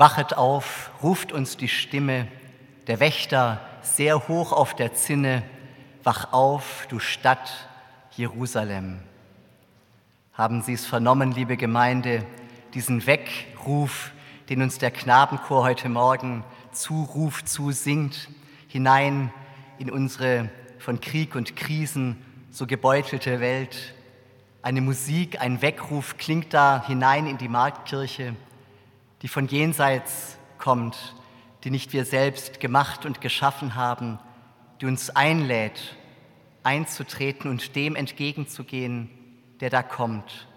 Wachet auf, ruft uns die Stimme, der Wächter sehr hoch auf der Zinne, wach auf, du Stadt Jerusalem. Haben Sie es vernommen, liebe Gemeinde, diesen Weckruf, den uns der Knabenchor heute Morgen zuruft, zusingt, hinein in unsere von Krieg und Krisen so gebeutelte Welt. Eine Musik, ein Weckruf klingt da hinein in die Marktkirche, die von jenseits kommt, die nicht wir selbst gemacht und geschaffen haben, die uns einlädt, einzutreten und dem entgegenzugehen, der da kommt,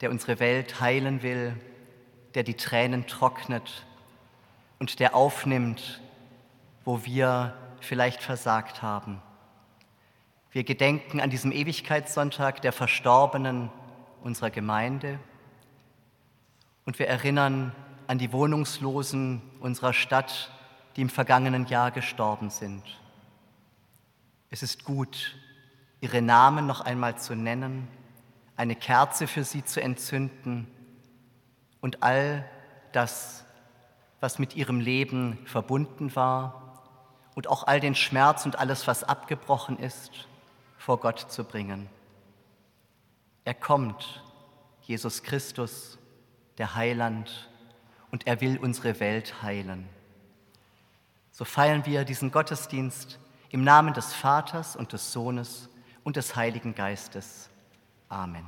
der unsere Welt heilen will, der die Tränen trocknet und der aufnimmt, wo wir vielleicht versagt haben. Wir gedenken an diesem Ewigkeitssonntag der Verstorbenen unserer Gemeinde und wir erinnern an die Wohnungslosen unserer Stadt, die im vergangenen Jahr gestorben sind. Es ist gut, ihre Namen noch einmal zu nennen, eine Kerze für sie zu entzünden und all das, was mit ihrem Leben verbunden war und auch all den Schmerz und alles, was abgebrochen ist, vor Gott zu bringen. Er kommt, Jesus Christus, der Heiland, und er will unsere Welt heilen. So feiern wir diesen Gottesdienst im Namen des Vaters und des Sohnes und des Heiligen Geistes. Amen.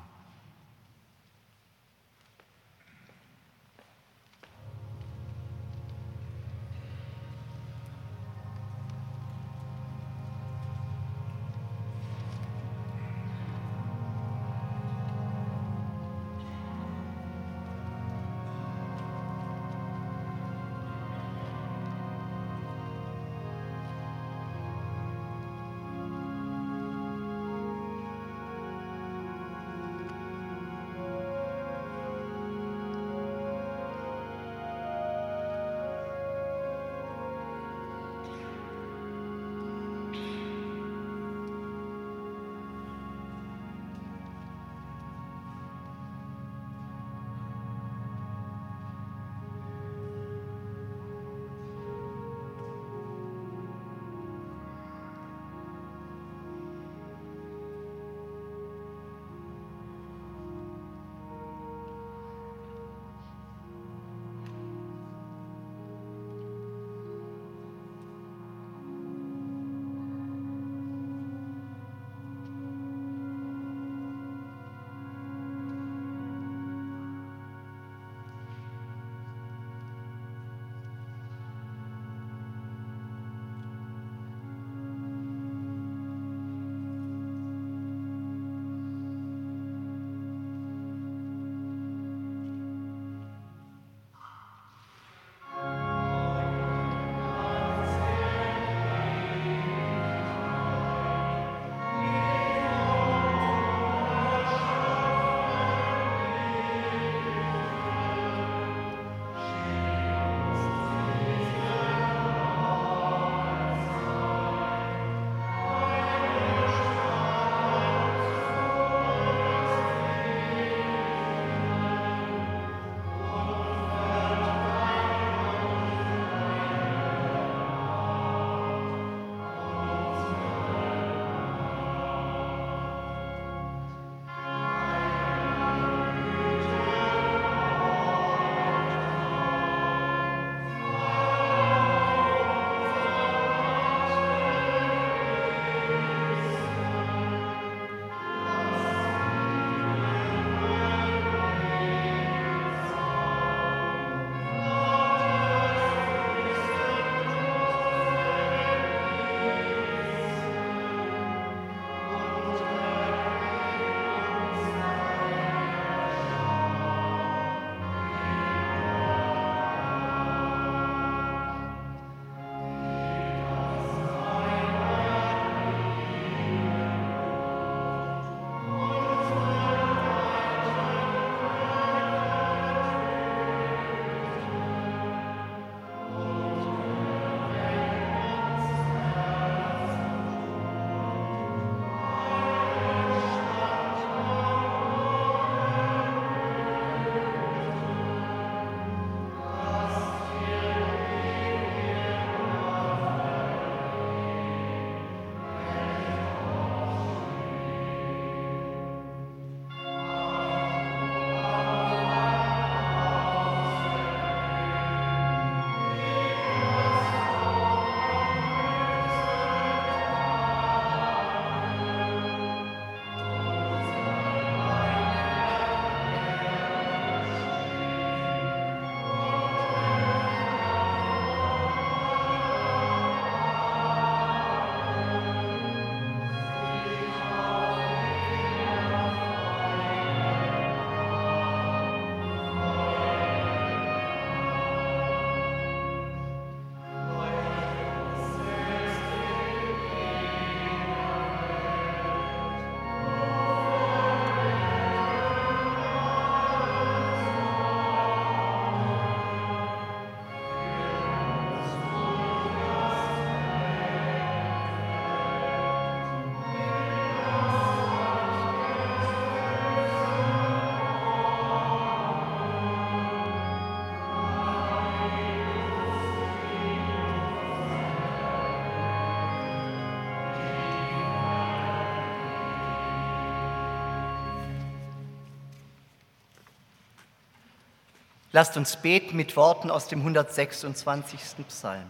Lasst uns beten mit Worten aus dem 126. Psalm.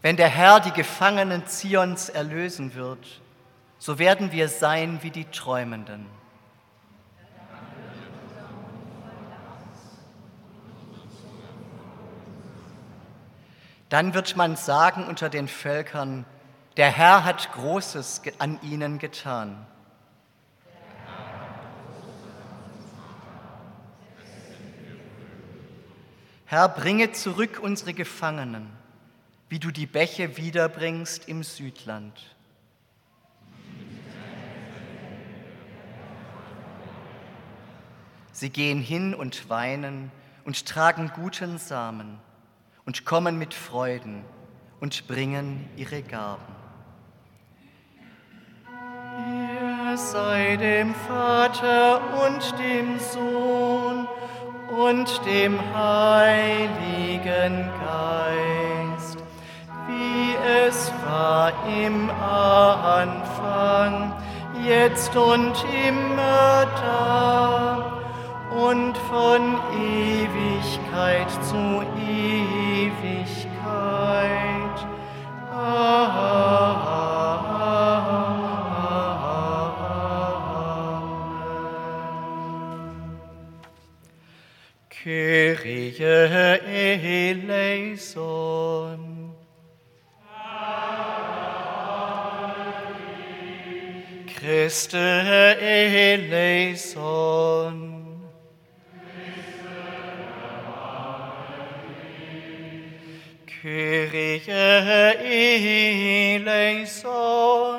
Wenn der Herr die Gefangenen Zions erlösen wird, so werden wir sein wie die Träumenden. Dann wird man sagen unter den Völkern, der Herr hat Großes an ihnen getan. Herr, bringe zurück unsere Gefangenen, wie du die Bäche wiederbringst im Südland. Sie gehen hin und weinen und tragen guten Samen und kommen mit Freuden und bringen ihre Gaben. Ihr sei dem Vater und dem Sohn und dem Heiligen Geist, wie es war im Anfang, jetzt und immer da und von Ewigkeit zu Ewigkeit. Kyrie eleison. Christe eleison. Kyrie eleison.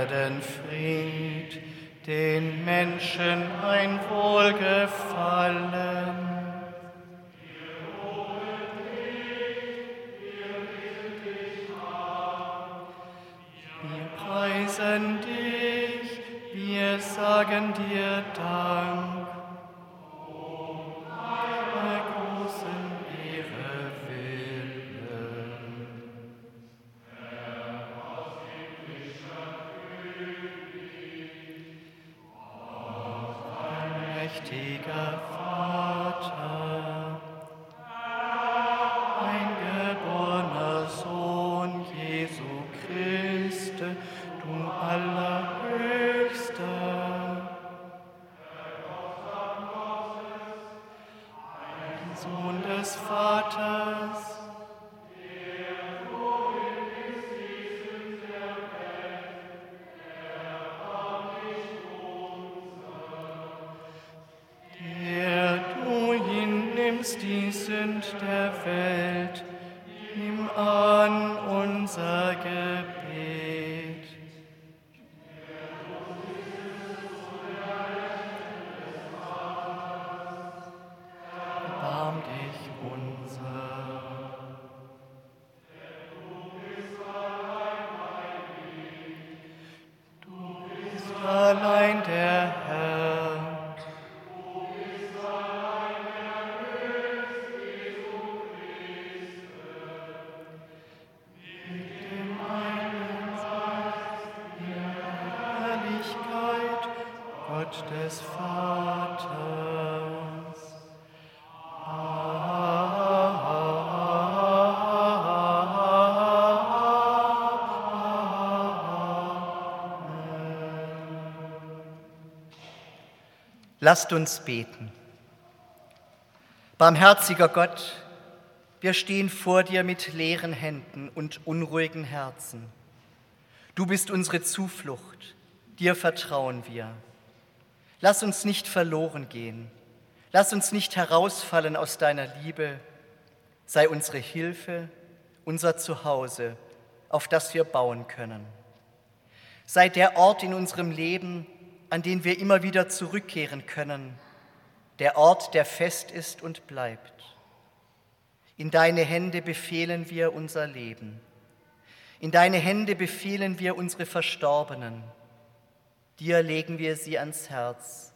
Erden Fried, den Menschen ein Wohlgefallen. Wir preisen dich, wir sagen dir Dank. Lasst uns beten. Barmherziger Gott, wir stehen vor dir mit leeren Händen und unruhigen Herzen. Du bist unsere Zuflucht, dir vertrauen wir. Lass uns nicht verloren gehen, lass uns nicht herausfallen aus deiner Liebe. Sei unsere Hilfe, unser Zuhause, auf das wir bauen können. Sei der Ort in unserem Leben, an den wir immer wieder zurückkehren können, der Ort, der fest ist und bleibt. In deine Hände befehlen wir unser Leben. In deine Hände befehlen wir unsere Verstorbenen. Dir legen wir sie ans Herz,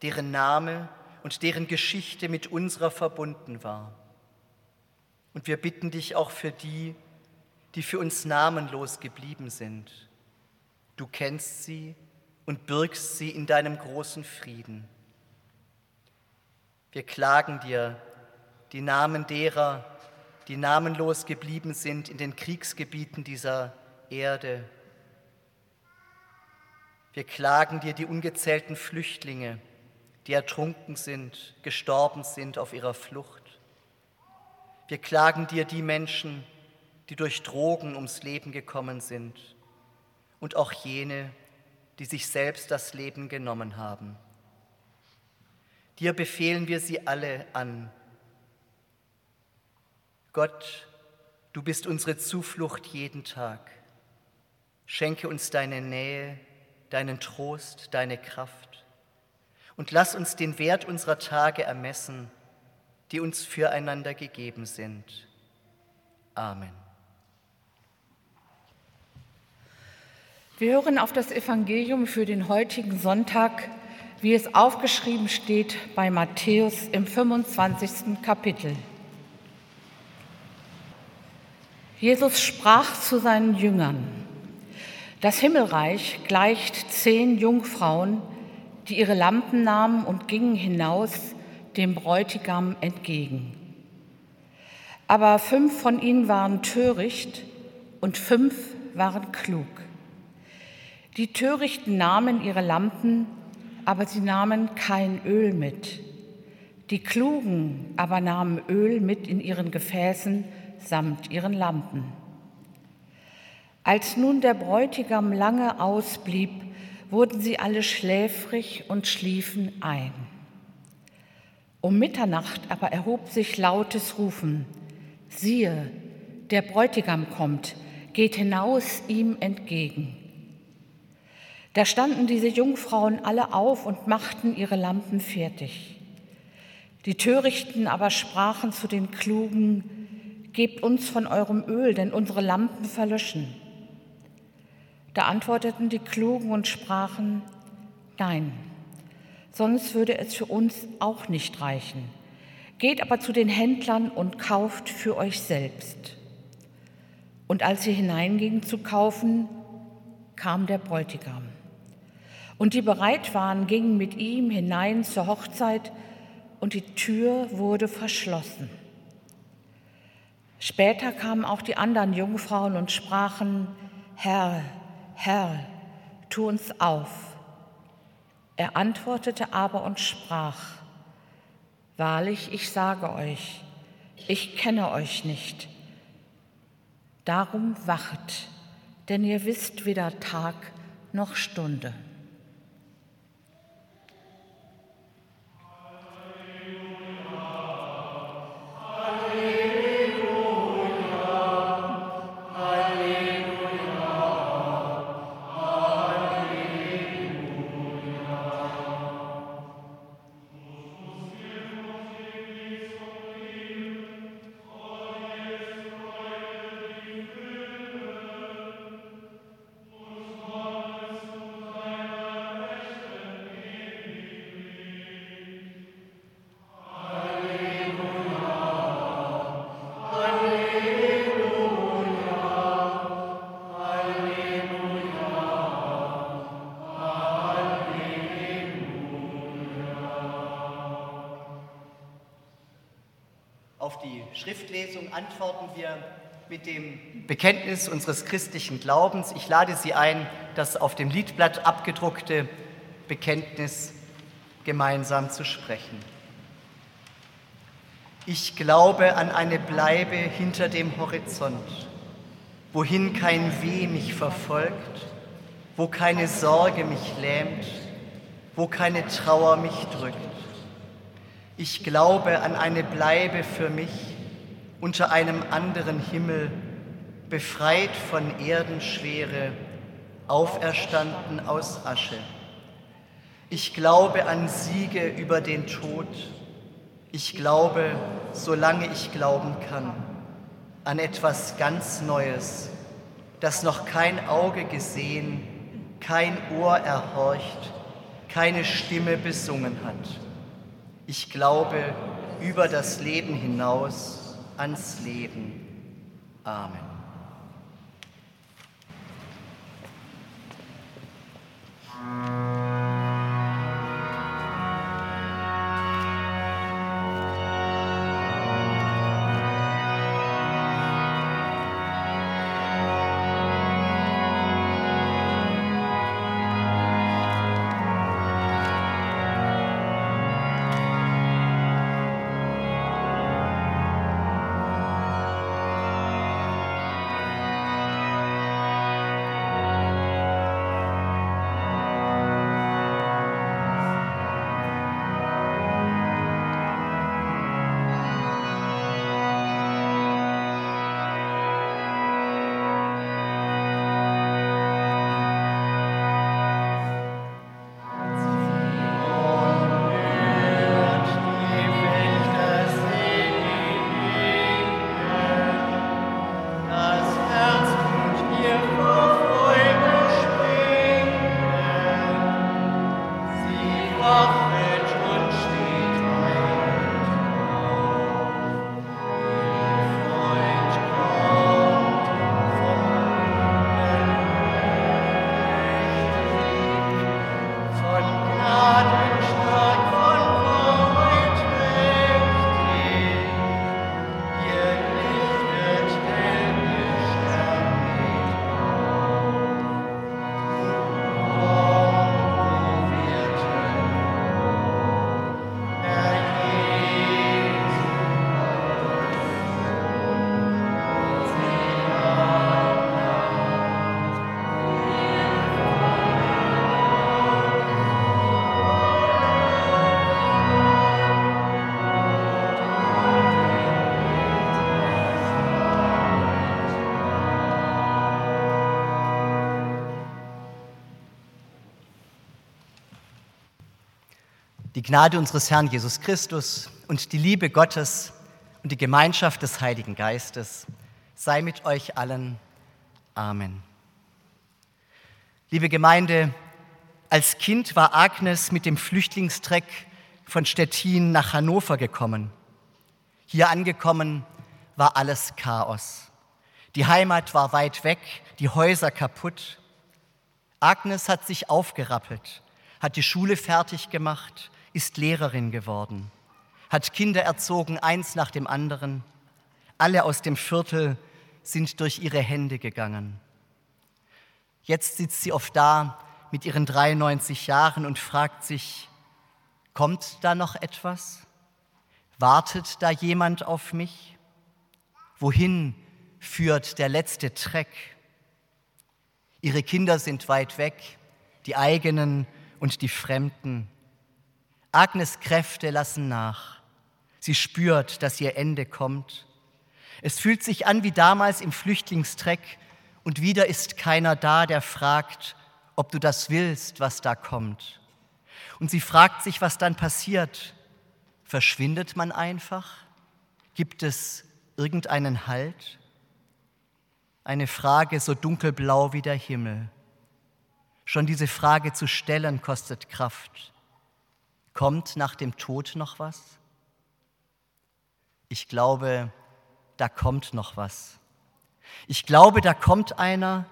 deren Name und deren Geschichte mit unserer verbunden war. Und wir bitten dich auch für die, die für uns namenlos geblieben sind. Du kennst sie und birgst sie in deinem großen Frieden. Wir klagen dir die Namen derer, die namenlos geblieben sind in den Kriegsgebieten dieser Erde. Wir klagen dir die ungezählten Flüchtlinge, die ertrunken sind, gestorben sind auf ihrer Flucht. Wir klagen dir die Menschen, die durch Drogen ums Leben gekommen sind und auch jene, die sich selbst das Leben genommen haben. Dir befehlen wir sie alle an. Gott, du bist unsere Zuflucht jeden Tag. Schenke uns deine Nähe, deinen Trost, deine Kraft und lass uns den Wert unserer Tage ermessen, die uns füreinander gegeben sind. Amen. Wir hören auf das Evangelium für den heutigen Sonntag, wie es aufgeschrieben steht bei Matthäus im 25. Kapitel. Jesus sprach zu seinen Jüngern, das Himmelreich gleicht zehn Jungfrauen, die ihre Lampen nahmen und gingen hinaus dem Bräutigam entgegen. Aber fünf von ihnen waren töricht und fünf waren klug. Die Törichten nahmen ihre Lampen, aber sie nahmen kein Öl mit. Die Klugen aber nahmen Öl mit in ihren Gefäßen samt ihren Lampen. Als nun der Bräutigam lange ausblieb, wurden sie alle schläfrig und schliefen ein. Um Mitternacht aber erhob sich lautes Rufen, siehe, der Bräutigam kommt, geht hinaus ihm entgegen. Da standen diese Jungfrauen alle auf und machten ihre Lampen fertig. Die Törichten aber sprachen zu den Klugen, Gebt uns von eurem Öl, denn unsere Lampen verlöschen. Da antworteten die Klugen und sprachen, Nein, sonst würde es für uns auch nicht reichen. Geht aber zu den Händlern und kauft für euch selbst. Und als sie hineingingen zu kaufen, kam der Bräutigam. Und die bereit waren, gingen mit ihm hinein zur Hochzeit und die Tür wurde verschlossen. Später kamen auch die anderen Jungfrauen und sprachen, Herr, Herr, tu uns auf. Er antwortete aber und sprach, Wahrlich, ich sage euch, ich kenne euch nicht. Darum wacht, denn ihr wisst weder Tag noch Stunde. Mit dem Bekenntnis unseres christlichen Glaubens. Ich lade Sie ein, das auf dem Liedblatt abgedruckte Bekenntnis gemeinsam zu sprechen. Ich glaube an eine Bleibe hinter dem Horizont, wohin kein Weh mich verfolgt, wo keine Sorge mich lähmt, wo keine Trauer mich drückt. Ich glaube an eine Bleibe für mich, unter einem anderen Himmel, befreit von Erdenschwere, auferstanden aus Asche. Ich glaube an Siege über den Tod. Ich glaube, solange ich glauben kann, an etwas ganz Neues, das noch kein Auge gesehen, kein Ohr erhorcht, keine Stimme besungen hat. Ich glaube über das Leben hinaus ans Leben. Amen. Die Gnade unseres Herrn Jesus Christus und die Liebe Gottes und die Gemeinschaft des Heiligen Geistes sei mit euch allen. Amen. Liebe Gemeinde, als Kind war Agnes mit dem Flüchtlingstreck von Stettin nach Hannover gekommen. Hier angekommen war alles Chaos. Die Heimat war weit weg, die Häuser kaputt. Agnes hat sich aufgerappelt, hat die Schule fertig gemacht, ist Lehrerin geworden, hat Kinder erzogen, eins nach dem anderen. Alle aus dem Viertel sind durch ihre Hände gegangen. Jetzt sitzt sie oft da mit ihren 93 Jahren und fragt sich, kommt da noch etwas? Wartet da jemand auf mich? Wohin führt der letzte Treck? Ihre Kinder sind weit weg, die eigenen und die Fremden. Agnes Kräfte lassen nach. Sie spürt, dass ihr Ende kommt. Es fühlt sich an wie damals im Flüchtlingstreck und wieder ist keiner da, der fragt, ob du das willst, was da kommt. Und sie fragt sich, was dann passiert. Verschwindet man einfach? Gibt es irgendeinen Halt? Eine Frage so dunkelblau wie der Himmel. Schon diese Frage zu stellen kostet Kraft. Kommt nach dem Tod noch was? Ich glaube, da kommt noch was. Ich glaube, da kommt einer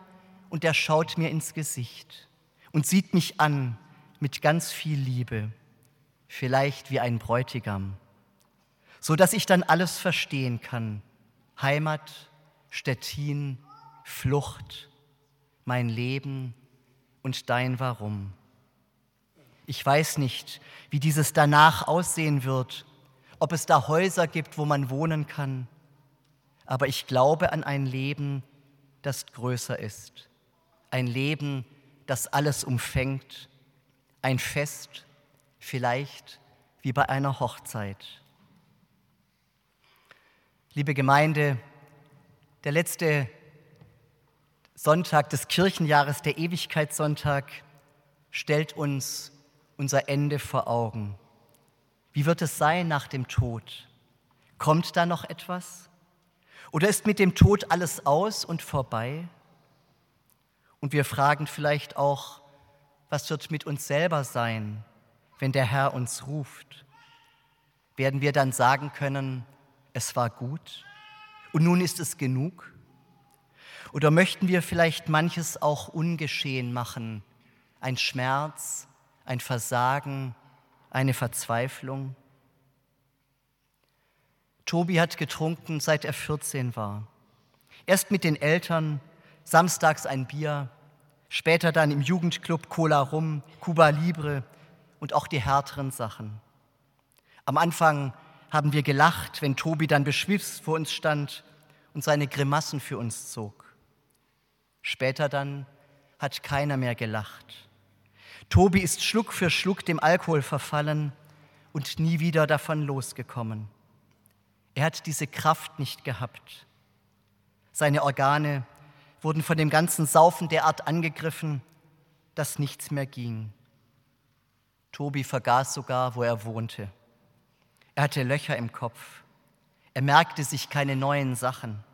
und der schaut mir ins Gesicht und sieht mich an mit ganz viel Liebe, vielleicht wie ein Bräutigam, so dass ich dann alles verstehen kann. Heimat, Stettin, Flucht, mein Leben und dein Warum. Ich weiß nicht, wie dieses danach aussehen wird, ob es da Häuser gibt, wo man wohnen kann. Aber ich glaube an ein Leben, das größer ist. Ein Leben, das alles umfängt. Ein Fest, vielleicht wie bei einer Hochzeit. Liebe Gemeinde, der letzte Sonntag des Kirchenjahres, der Ewigkeitssonntag, stellt uns unser Ende vor Augen. Wie wird es sein nach dem Tod? Kommt da noch etwas? Oder ist mit dem Tod alles aus und vorbei? Und wir fragen vielleicht auch, was wird mit uns selber sein, wenn der Herr uns ruft? Werden wir dann sagen können, es war gut und nun ist es genug? Oder möchten wir vielleicht manches auch ungeschehen machen? Ein Schmerz, ein Versagen, eine Verzweiflung? Tobi hat getrunken, seit er 14 war. Erst mit den Eltern, samstags ein Bier, später dann im Jugendclub Cola Rum, Cuba Libre und auch die härteren Sachen. Am Anfang haben wir gelacht, wenn Tobi dann beschwipst vor uns stand und seine Grimassen für uns zog. Später dann hat keiner mehr gelacht. Tobi ist Schluck für Schluck dem Alkohol verfallen und nie wieder davon losgekommen. Er hat diese Kraft nicht gehabt. Seine Organe wurden von dem ganzen Saufen derart angegriffen, dass nichts mehr ging. Tobi vergaß sogar, wo er wohnte. Er hatte Löcher im Kopf. Er merkte sich keine neuen Sachen.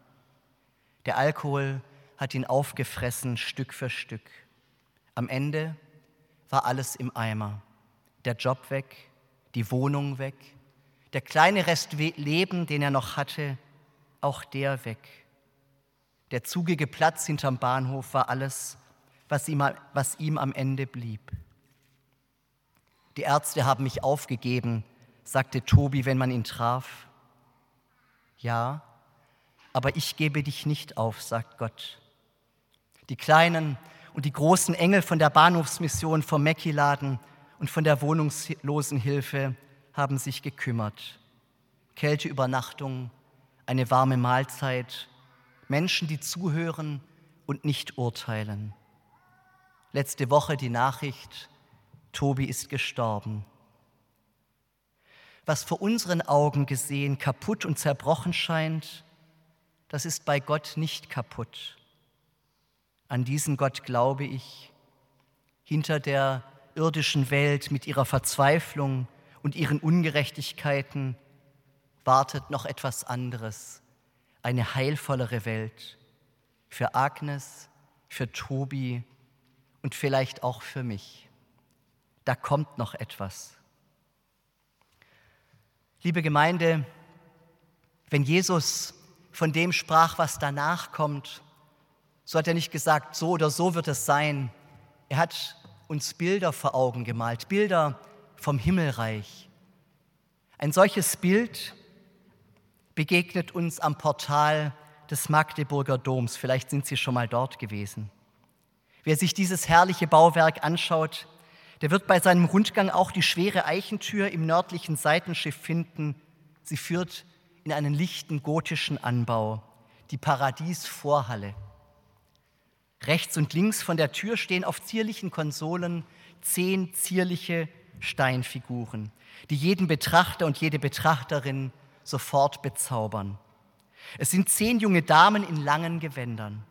Der Alkohol hat ihn aufgefressen, Stück für Stück. Am Ende war alles im Eimer. Der Job weg, die Wohnung weg, der kleine Rest Leben, den er noch hatte, auch der weg. Der zugige Platz hinterm Bahnhof war alles, was ihm, was ihm am Ende blieb. Die Ärzte haben mich aufgegeben, sagte Tobi, wenn man ihn traf. Ja, aber ich gebe dich nicht auf, sagt Gott. Die kleinen und die großen Engel von der Bahnhofsmission vom Mäckiladen und von der Wohnungslosenhilfe haben sich gekümmert. Kälteübernachtung, eine warme Mahlzeit, Menschen, die zuhören und nicht urteilen. Letzte Woche die Nachricht, Tobi ist gestorben. Was vor unseren Augen gesehen kaputt und zerbrochen scheint, das ist bei Gott nicht kaputt. An diesen Gott glaube ich. Hinter der irdischen Welt mit ihrer Verzweiflung, und ihren Ungerechtigkeiten wartet noch etwas anderes, eine heilvollere Welt für Agnes, für Tobi und vielleicht auch für mich. Da kommt noch etwas. Liebe Gemeinde, wenn Jesus von dem sprach, was danach kommt, so hat er nicht gesagt, so oder so wird es sein. Er hat uns Bilder vor Augen gemalt, Bilder, vom Himmelreich. Ein solches Bild begegnet uns am Portal des Magdeburger Doms. Vielleicht sind Sie schon mal dort gewesen. Wer sich dieses herrliche Bauwerk anschaut, der wird bei seinem Rundgang auch die schwere Eichentür im nördlichen Seitenschiff finden. Sie führt in einen lichten gotischen Anbau, die Paradiesvorhalle. Rechts und links von der Tür stehen auf zierlichen Konsolen zehn zierliche Steinfiguren, die jeden Betrachter und jede Betrachterin sofort bezaubern. Es sind zehn junge Damen in langen Gewändern.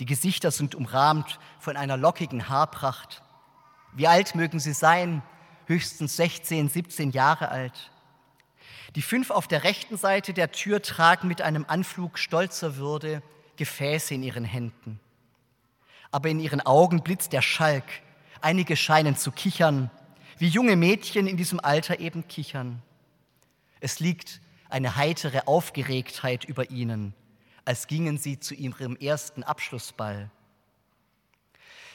Die Gesichter sind umrahmt von einer lockigen Haarpracht. Wie alt mögen sie sein? Höchstens 16, 17 Jahre alt. Die fünf auf der rechten Seite der Tür tragen mit einem Anflug stolzer Würde Gefäße in ihren Händen. Aber in ihren Augen blitzt der Schalk. Einige scheinen zu kichern, wie junge Mädchen in diesem Alter eben kichern. Es liegt eine heitere Aufgeregtheit über ihnen, als gingen sie zu ihrem ersten Abschlussball.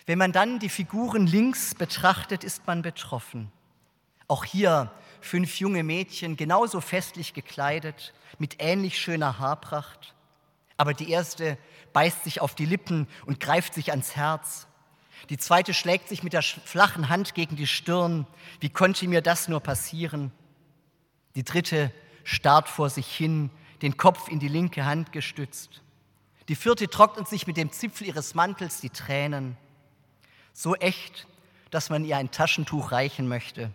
Wenn man dann die Figuren links betrachtet, ist man betroffen. Auch hier fünf junge Mädchen, genauso festlich gekleidet, mit ähnlich schöner Haarpracht. Aber die erste beißt sich auf die Lippen und greift sich ans Herz. Die zweite schlägt sich mit der flachen Hand gegen die Stirn. Wie konnte mir das nur passieren? Die dritte starrt vor sich hin, den Kopf in die linke Hand gestützt. Die vierte trocknet sich mit dem Zipfel ihres Mantels die Tränen. So echt, dass man ihr ein Taschentuch reichen möchte.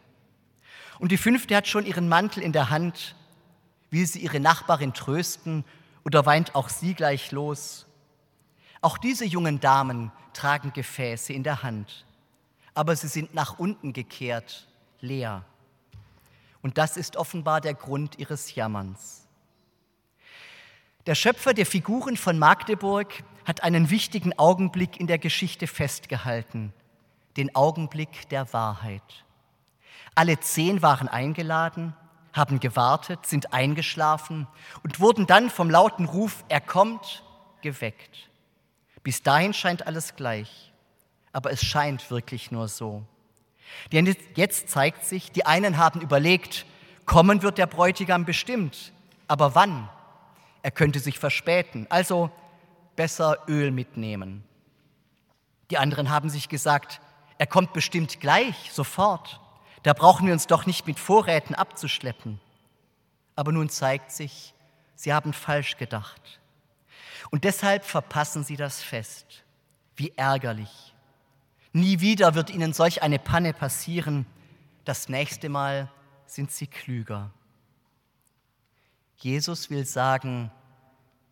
Und die fünfte hat schon ihren Mantel in der Hand. Will sie ihre Nachbarin trösten oder weint auch sie gleich los? Auch diese jungen Damen tragen Gefäße in der Hand, aber sie sind nach unten gekehrt, leer. Und das ist offenbar der Grund ihres Jammerns. Der Schöpfer der Figuren von Magdeburg hat einen wichtigen Augenblick in der Geschichte festgehalten, den Augenblick der Wahrheit. Alle zehn waren eingeladen, haben gewartet, sind eingeschlafen und wurden dann vom lauten Ruf, er kommt, geweckt. Bis dahin scheint alles gleich, aber es scheint wirklich nur so. Denn jetzt zeigt sich, die einen haben überlegt, kommen wird der Bräutigam bestimmt, aber wann? Er könnte sich verspäten, also besser Öl mitnehmen. Die anderen haben sich gesagt, er kommt bestimmt gleich, sofort. Da brauchen wir uns doch nicht mit Vorräten abzuschleppen. Aber nun zeigt sich, sie haben falsch gedacht. Und deshalb verpassen sie das Fest. Wie ärgerlich. Nie wieder wird ihnen solch eine Panne passieren. Das nächste Mal sind sie klüger. Jesus will sagen,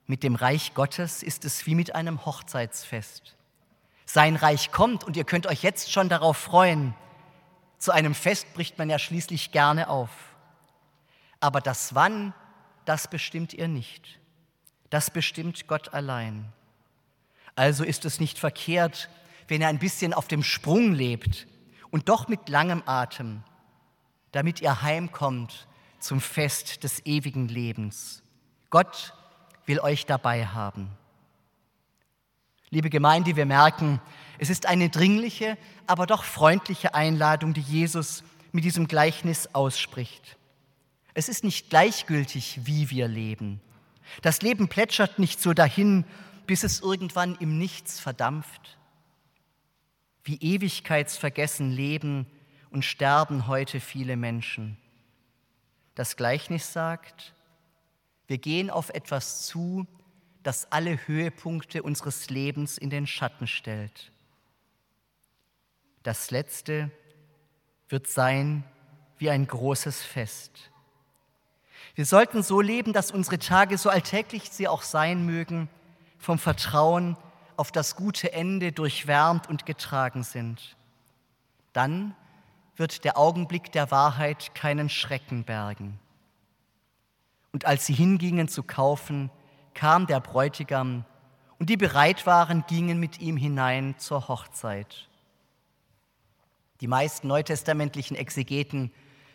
mit dem Reich Gottes ist es wie mit einem Hochzeitsfest. Sein Reich kommt und ihr könnt euch jetzt schon darauf freuen. Zu einem Fest bricht man ja schließlich gerne auf. Aber das Wann, das bestimmt ihr nicht. Das bestimmt Gott allein. Also ist es nicht verkehrt, wenn er ein bisschen auf dem Sprung lebt und doch mit langem Atem, damit ihr heimkommt zum Fest des ewigen Lebens. Gott will euch dabei haben. Liebe Gemeinde, wir merken, es ist eine dringliche, aber doch freundliche Einladung, die Jesus mit diesem Gleichnis ausspricht. Es ist nicht gleichgültig, wie wir leben. Das Leben plätschert nicht so dahin, bis es irgendwann im Nichts verdampft. Wie ewigkeitsvergessen leben und sterben heute viele Menschen. Das Gleichnis sagt, wir gehen auf etwas zu, das alle Höhepunkte unseres Lebens in den Schatten stellt. Das Letzte wird sein wie ein großes Fest. Wir sollten so leben, dass unsere Tage, so alltäglich sie auch sein mögen, vom Vertrauen auf das gute Ende durchwärmt und getragen sind. Dann wird der Augenblick der Wahrheit keinen Schrecken bergen. Und als sie hingingen zu kaufen, kam der Bräutigam, und die bereit waren, gingen mit ihm hinein zur Hochzeit. Die meisten neutestamentlichen Exegeten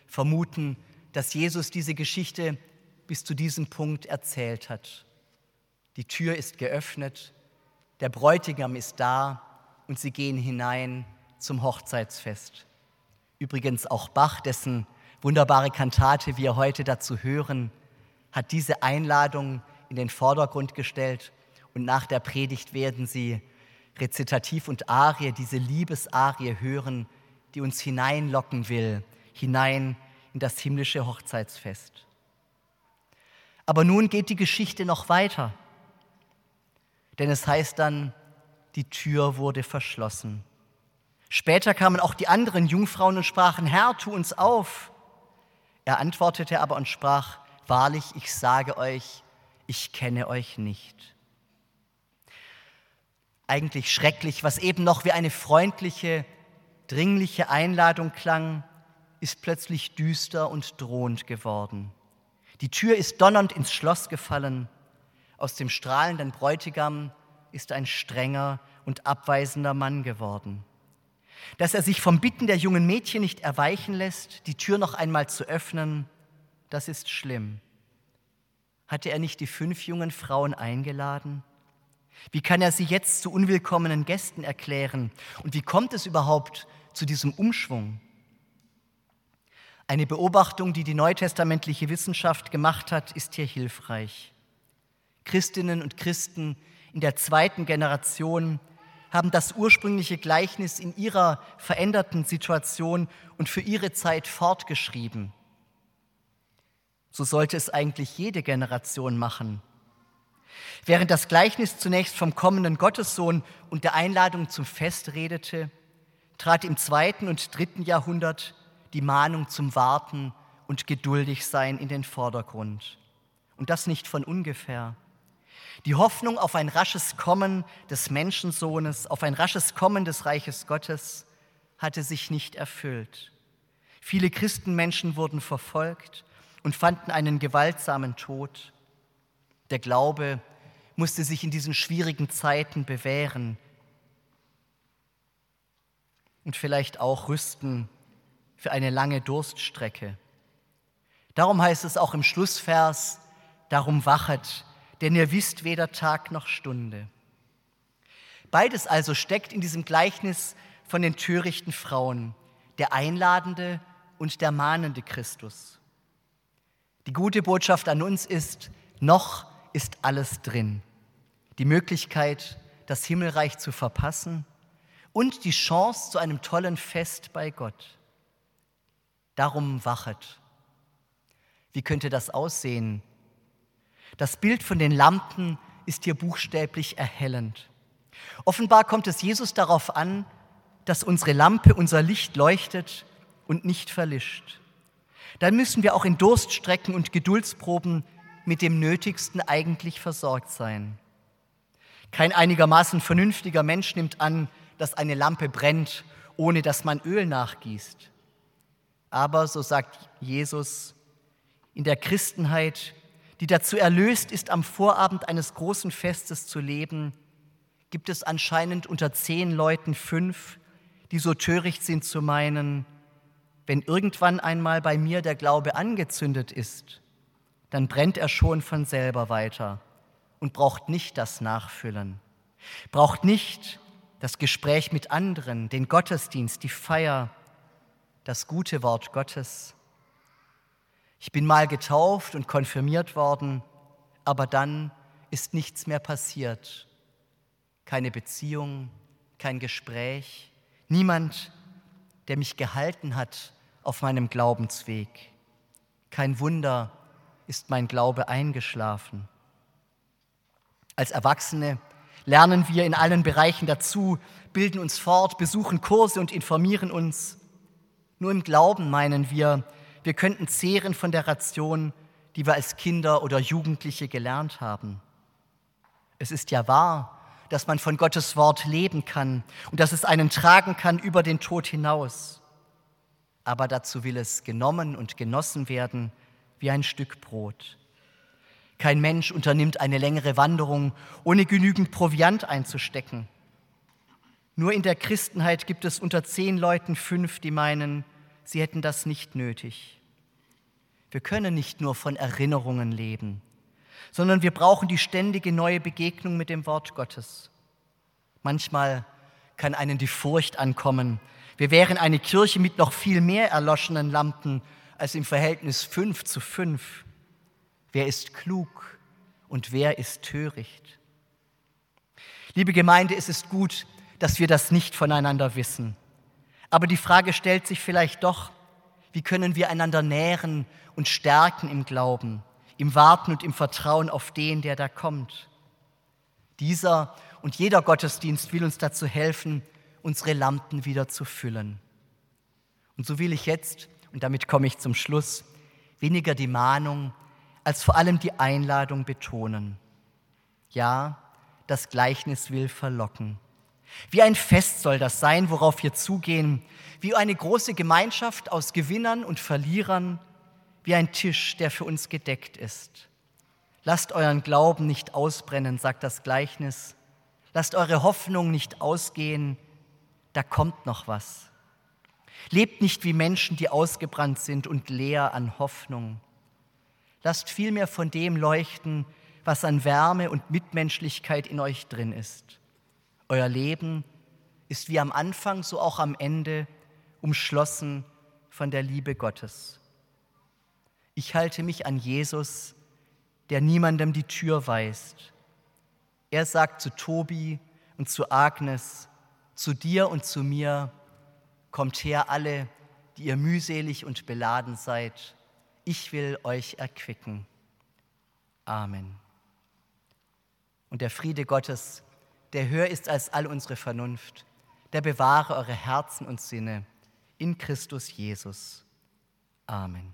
vermuten, dass Jesus diese Geschichte bis zu diesem Punkt erzählt hat. Die Tür ist geöffnet, der Bräutigam ist da und sie gehen hinein zum Hochzeitsfest. Übrigens auch Bach, dessen wunderbare Kantate wir heute dazu hören, hat diese Einladung in den Vordergrund gestellt und nach der Predigt werden Sie Rezitativ und Arie, diese Liebesarie hören, die uns hineinlocken will, hinein in das himmlische Hochzeitsfest. Aber nun geht die Geschichte noch weiter, denn es heißt dann, die Tür wurde verschlossen. Später kamen auch die anderen Jungfrauen und sprachen, Herr, tu uns auf. Er antwortete aber und sprach, Wahrlich, ich sage euch, ich kenne euch nicht. Eigentlich schrecklich, was eben noch wie eine freundliche, dringliche Einladung klang, ist plötzlich düster und drohend geworden. Die Tür ist donnernd ins Schloss gefallen. Aus dem strahlenden Bräutigam ist ein strenger und abweisender Mann geworden. Dass er sich vom Bitten der jungen Mädchen nicht erweichen lässt, die Tür noch einmal zu öffnen, das ist schlimm. Hatte er nicht die fünf jungen Frauen eingeladen? Wie kann er sie jetzt zu unwillkommenen Gästen erklären? Und wie kommt es überhaupt zu diesem Umschwung? Eine Beobachtung, die die neutestamentliche Wissenschaft gemacht hat, ist hier hilfreich. Christinnen und Christen in der zweiten Generation haben das ursprüngliche Gleichnis in ihrer veränderten Situation und für ihre Zeit fortgeschrieben. So sollte es eigentlich jede Generation machen. Während das Gleichnis zunächst vom kommenden Gottessohn und der Einladung zum Fest redete, trat im zweiten und dritten Jahrhundert die Mahnung zum Warten und geduldig sein in den Vordergrund. Und das nicht von ungefähr. Die Hoffnung auf ein rasches Kommen des Menschensohnes, auf ein rasches Kommen des Reiches Gottes hatte sich nicht erfüllt. Viele Christenmenschen wurden verfolgt und fanden einen gewaltsamen Tod. Der Glaube musste sich in diesen schwierigen Zeiten bewähren und vielleicht auch rüsten für eine lange Durststrecke. Darum heißt es auch im Schlussvers, darum wachet, denn ihr wisst weder Tag noch Stunde. Beides also steckt in diesem Gleichnis von den törichten Frauen, der einladende und der mahnende Christus. Die gute Botschaft an uns ist, noch ist alles drin. Die Möglichkeit, das Himmelreich zu verpassen und die Chance zu einem tollen Fest bei Gott. Darum wachet. Wie könnte das aussehen? Das Bild von den Lampen ist hier buchstäblich erhellend. Offenbar kommt es Jesus darauf an, dass unsere Lampe, unser Licht leuchtet und nicht verlischt. Dann müssen wir auch in Durststrecken und Geduldsproben mit dem Nötigsten eigentlich versorgt sein. Kein einigermaßen vernünftiger Mensch nimmt an, dass eine Lampe brennt, ohne dass man Öl nachgießt. Aber, so sagt Jesus, in der Christenheit, die dazu erlöst ist, am Vorabend eines großen Festes zu leben, gibt es anscheinend unter zehn Leuten fünf, die so töricht sind zu meinen, wenn irgendwann einmal bei mir der Glaube angezündet ist, dann brennt er schon von selber weiter und braucht nicht das Nachfüllen, braucht nicht das Gespräch mit anderen, den Gottesdienst, die Feier, das gute Wort Gottes. Ich bin mal getauft und konfirmiert worden, aber dann ist nichts mehr passiert. Keine Beziehung, kein Gespräch, niemand, der mich gehalten hat auf meinem Glaubensweg. Kein Wunder ist mein Glaube eingeschlafen. Als Erwachsene lernen wir in allen Bereichen dazu, bilden uns fort, besuchen Kurse und informieren uns. Nur im Glauben meinen wir, wir könnten zehren von der Ration, die wir als Kinder oder Jugendliche gelernt haben. Es ist ja wahr, dass man von Gottes Wort leben kann und dass es einen tragen kann über den Tod hinaus. Aber dazu will es genommen und genossen werden wie ein Stück Brot. Kein Mensch unternimmt eine längere Wanderung, ohne genügend Proviant einzustecken. Nur in der Christenheit gibt es unter zehn Leuten fünf, die meinen, sie hätten das nicht nötig. Wir können nicht nur von Erinnerungen leben, sondern wir brauchen die ständige neue Begegnung mit dem Wort Gottes. Manchmal kann einen die Furcht ankommen. Wir wären eine Kirche mit noch viel mehr erloschenen Lampen als im Verhältnis fünf zu fünf. Wer ist klug und wer ist töricht? Liebe Gemeinde, es ist gut, dass wir das nicht voneinander wissen. Aber die Frage stellt sich vielleicht doch, wie können wir einander nähren und stärken im Glauben, im Warten und im Vertrauen auf den, der da kommt. Dieser und jeder Gottesdienst will uns dazu helfen, unsere Lampen wieder zu füllen. Und so will ich jetzt, und damit komme ich zum Schluss, weniger die Mahnung, als vor allem die Einladung betonen. Ja, das Gleichnis will verlocken. Wie ein Fest soll das sein, worauf wir zugehen, wie eine große Gemeinschaft aus Gewinnern und Verlierern, wie ein Tisch, der für uns gedeckt ist. Lasst euren Glauben nicht ausbrennen, sagt das Gleichnis. Lasst eure Hoffnung nicht ausgehen, da kommt noch was. Lebt nicht wie Menschen, die ausgebrannt sind und leer an Hoffnung. Lasst vielmehr von dem leuchten, was an Wärme und Mitmenschlichkeit in euch drin ist. Euer Leben ist wie am Anfang, so auch am Ende umschlossen von der Liebe Gottes. Ich halte mich an Jesus, der niemandem die Tür weist. Er sagt zu Tobi und zu Agnes, zu dir und zu mir, kommt her alle, die ihr mühselig und beladen seid ich will euch erquicken. Amen. Und der Friede Gottes, der höher ist als all unsere Vernunft, der bewahre eure Herzen und Sinne in Christus Jesus. Amen.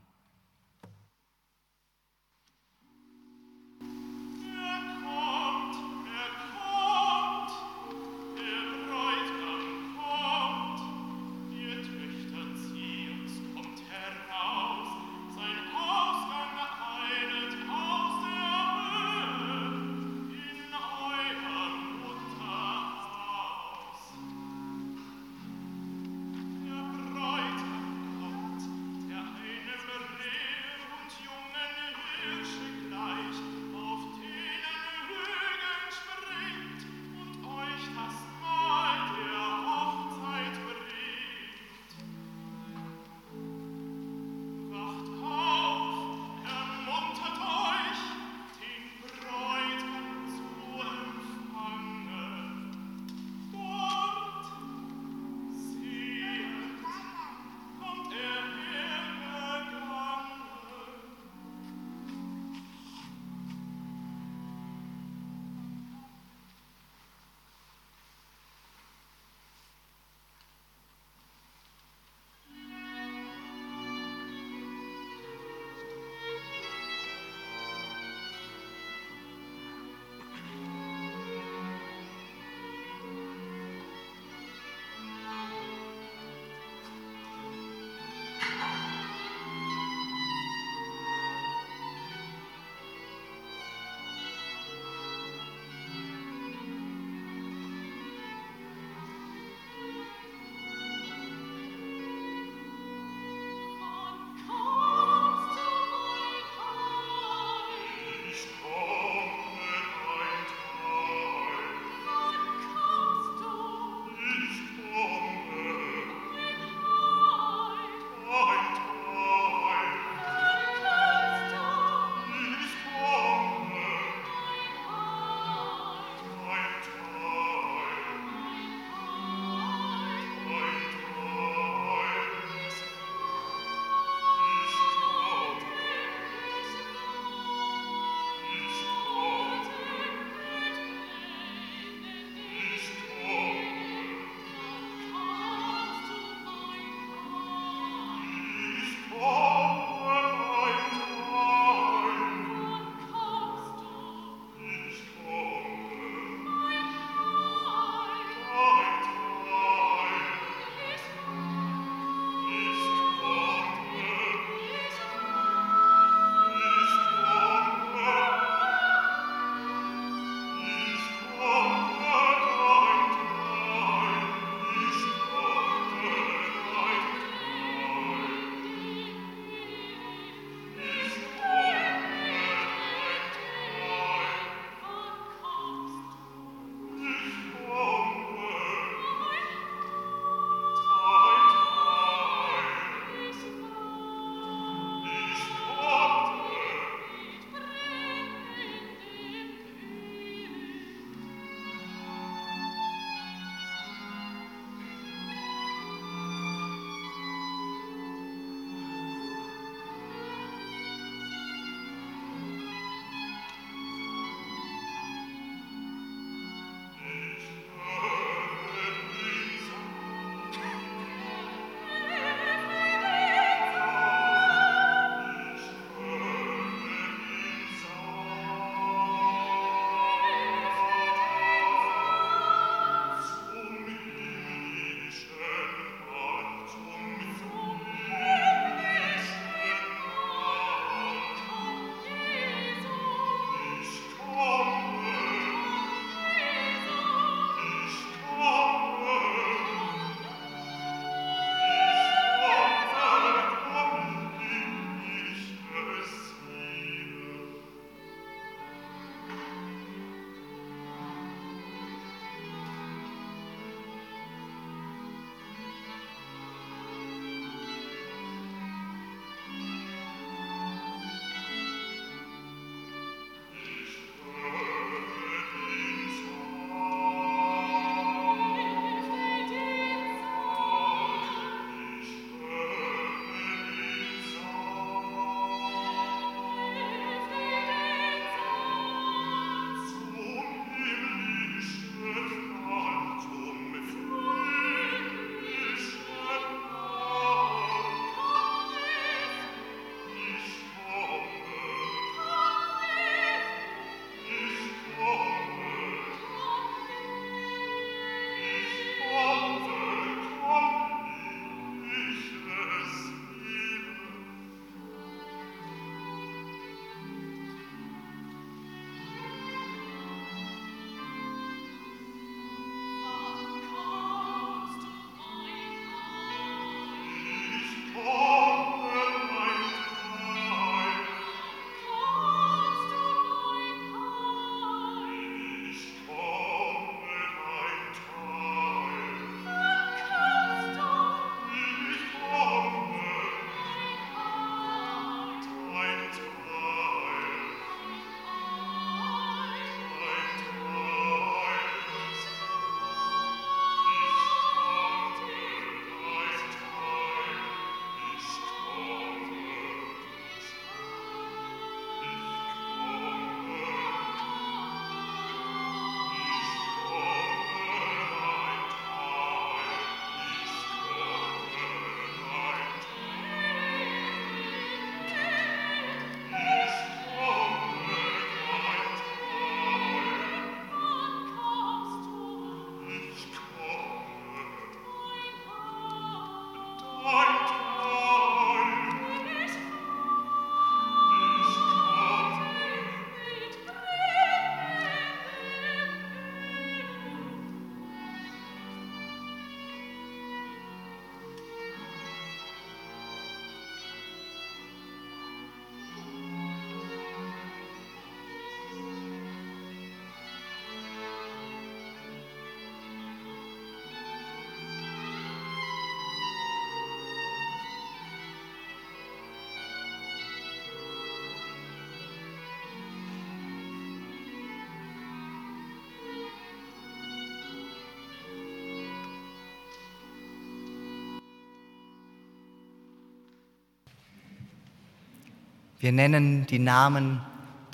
Wir nennen die Namen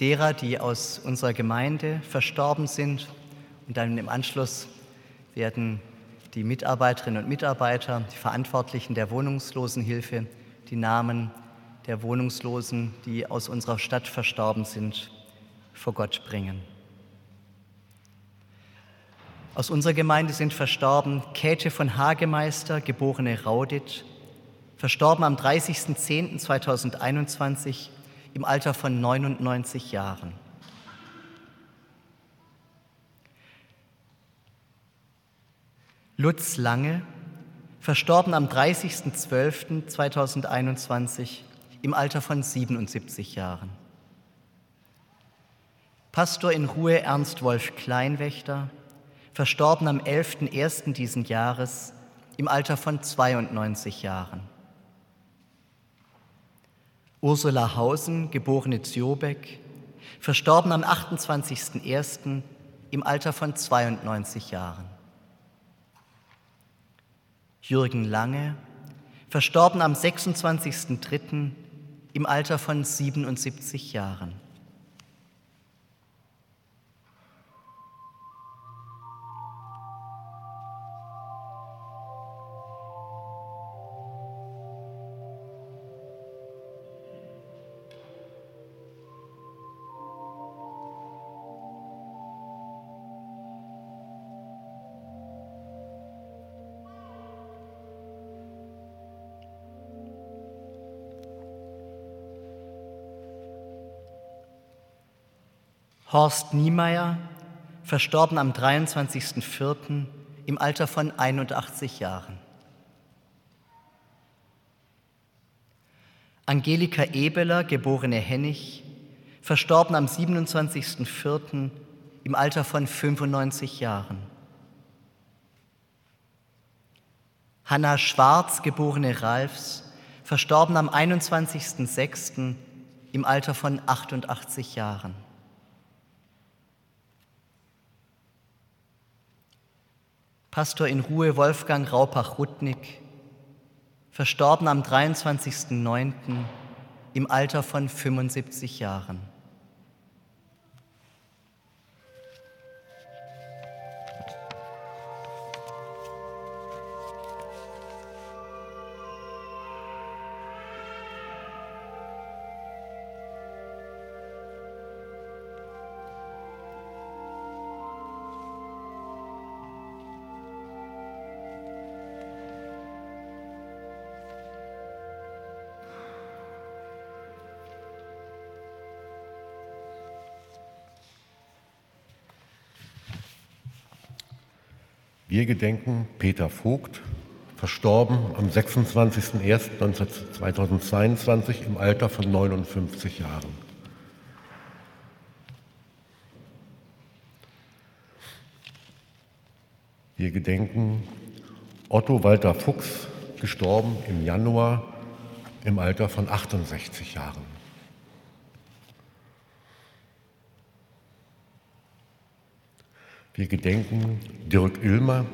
derer, die aus unserer Gemeinde verstorben sind. Und dann im Anschluss werden die Mitarbeiterinnen und Mitarbeiter, die Verantwortlichen der Wohnungslosenhilfe, die Namen der Wohnungslosen, die aus unserer Stadt verstorben sind, vor Gott bringen. Aus unserer Gemeinde sind verstorben Käthe von Hagemeister, geborene Raudit, verstorben am 30.10.2021 im Alter von 99 Jahren. Lutz Lange, verstorben am 30.12.2021 im Alter von 77 Jahren. Pastor in Ruhe Ernst Wolf Kleinwächter, verstorben am 11.01. diesen Jahres im Alter von 92 Jahren. Ursula Hausen, geborene Ziobeck, verstorben am 28.01. im Alter von 92 Jahren. Jürgen Lange, verstorben am 26.03. im Alter von 77 Jahren. Horst Niemeyer, verstorben am 23.04. im Alter von 81 Jahren. Angelika Ebeler, geborene Hennig, verstorben am 27.04. im Alter von 95 Jahren. Hanna Schwarz, geborene Ralfs, verstorben am 21.06. im Alter von 88 Jahren. Pastor in Ruhe Wolfgang Raupach-Rudnick, verstorben am 23.09. im Alter von 75 Jahren. Wir gedenken Peter Vogt, verstorben am 26.01.2022 im Alter von 59 Jahren. Wir gedenken Otto Walter Fuchs, gestorben im Januar im Alter von 68 Jahren. Wir gedenken Dirk Ilmer,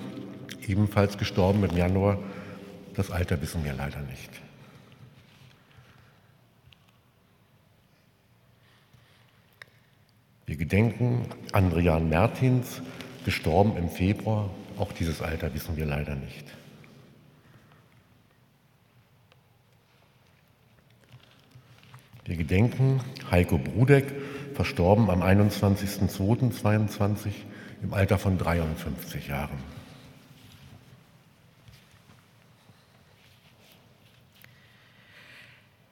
ebenfalls gestorben im Januar. Das Alter wissen wir leider nicht. Wir gedenken Andrian Mertins, gestorben im Februar. Auch dieses Alter wissen wir leider nicht. Wir gedenken Heiko Brudeck, verstorben am 21.02.22 im Alter von 53 Jahren.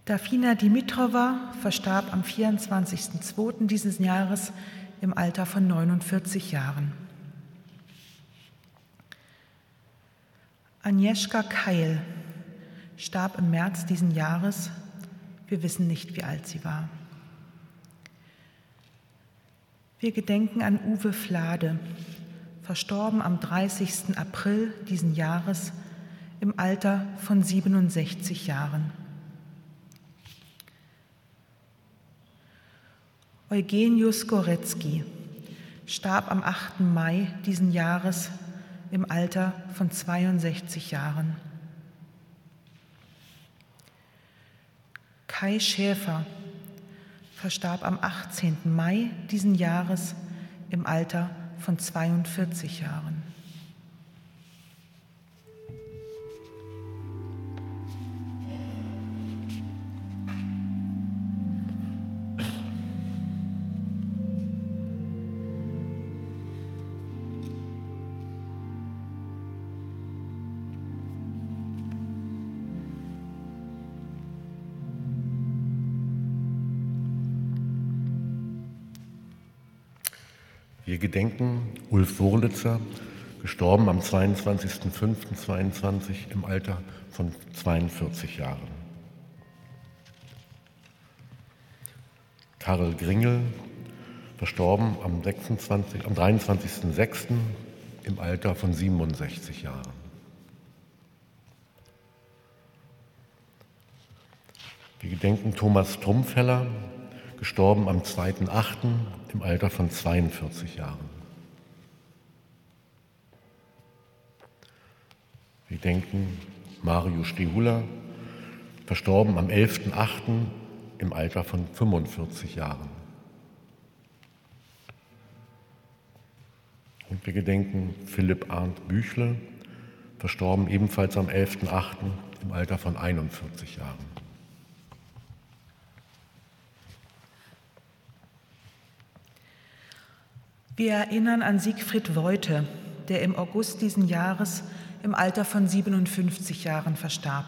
Dafina Dimitrova verstarb am 24.02. dieses Jahres im Alter von 49 Jahren. Agnieszka Keil starb im März diesen Jahres. Wir wissen nicht, wie alt sie war. Wir gedenken an Uwe Flade, verstorben am 30. April diesen Jahres im Alter von 67 Jahren. Eugenius Goretzky starb am 8. Mai diesen Jahres im Alter von 62 Jahren. Kai Schäfer verstarb am 18. Mai diesen Jahres im Alter von 42 Jahren. Wir gedenken Ulf Wurlitzer, gestorben am 22.05.22 im Alter von 42 Jahren. Karl Gringel, verstorben am, 26, am 23.06. im Alter von 67 Jahren. Wir gedenken Thomas Trumpfeller, gestorben am 2.8. im Alter von 42 Jahren. Wir denken Mario Stehula, verstorben am 11.8. im Alter von 45 Jahren. Und wir gedenken Philipp Arndt Büchle, verstorben ebenfalls am 11.8. im Alter von 41 Jahren. Wir erinnern an Siegfried Woite, der im August diesen Jahres im Alter von 57 Jahren verstarb.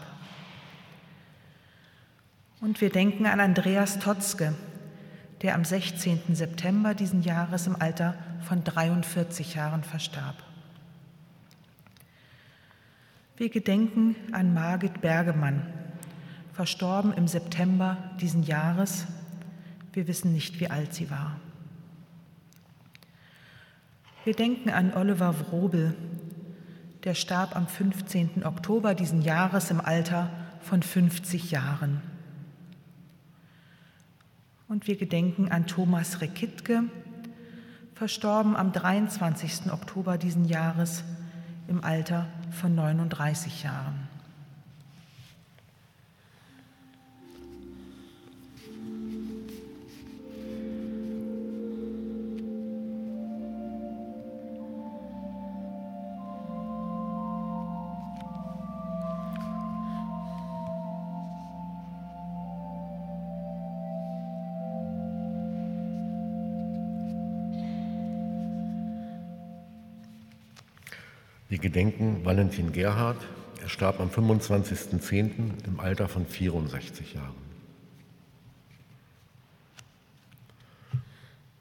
Und wir denken an Andreas Totzke, der am 16. September diesen Jahres im Alter von 43 Jahren verstarb. Wir gedenken an Margit Bergemann, verstorben im September diesen Jahres. Wir wissen nicht, wie alt sie war. Wir denken an Oliver Wrobel, der starb am 15. Oktober diesen Jahres im Alter von 50 Jahren. Und wir gedenken an Thomas Rekittke, verstorben am 23. Oktober diesen Jahres im Alter von 39 Jahren. Wir gedenken Valentin Gerhard. Er starb am 25.10. im Alter von 64 Jahren.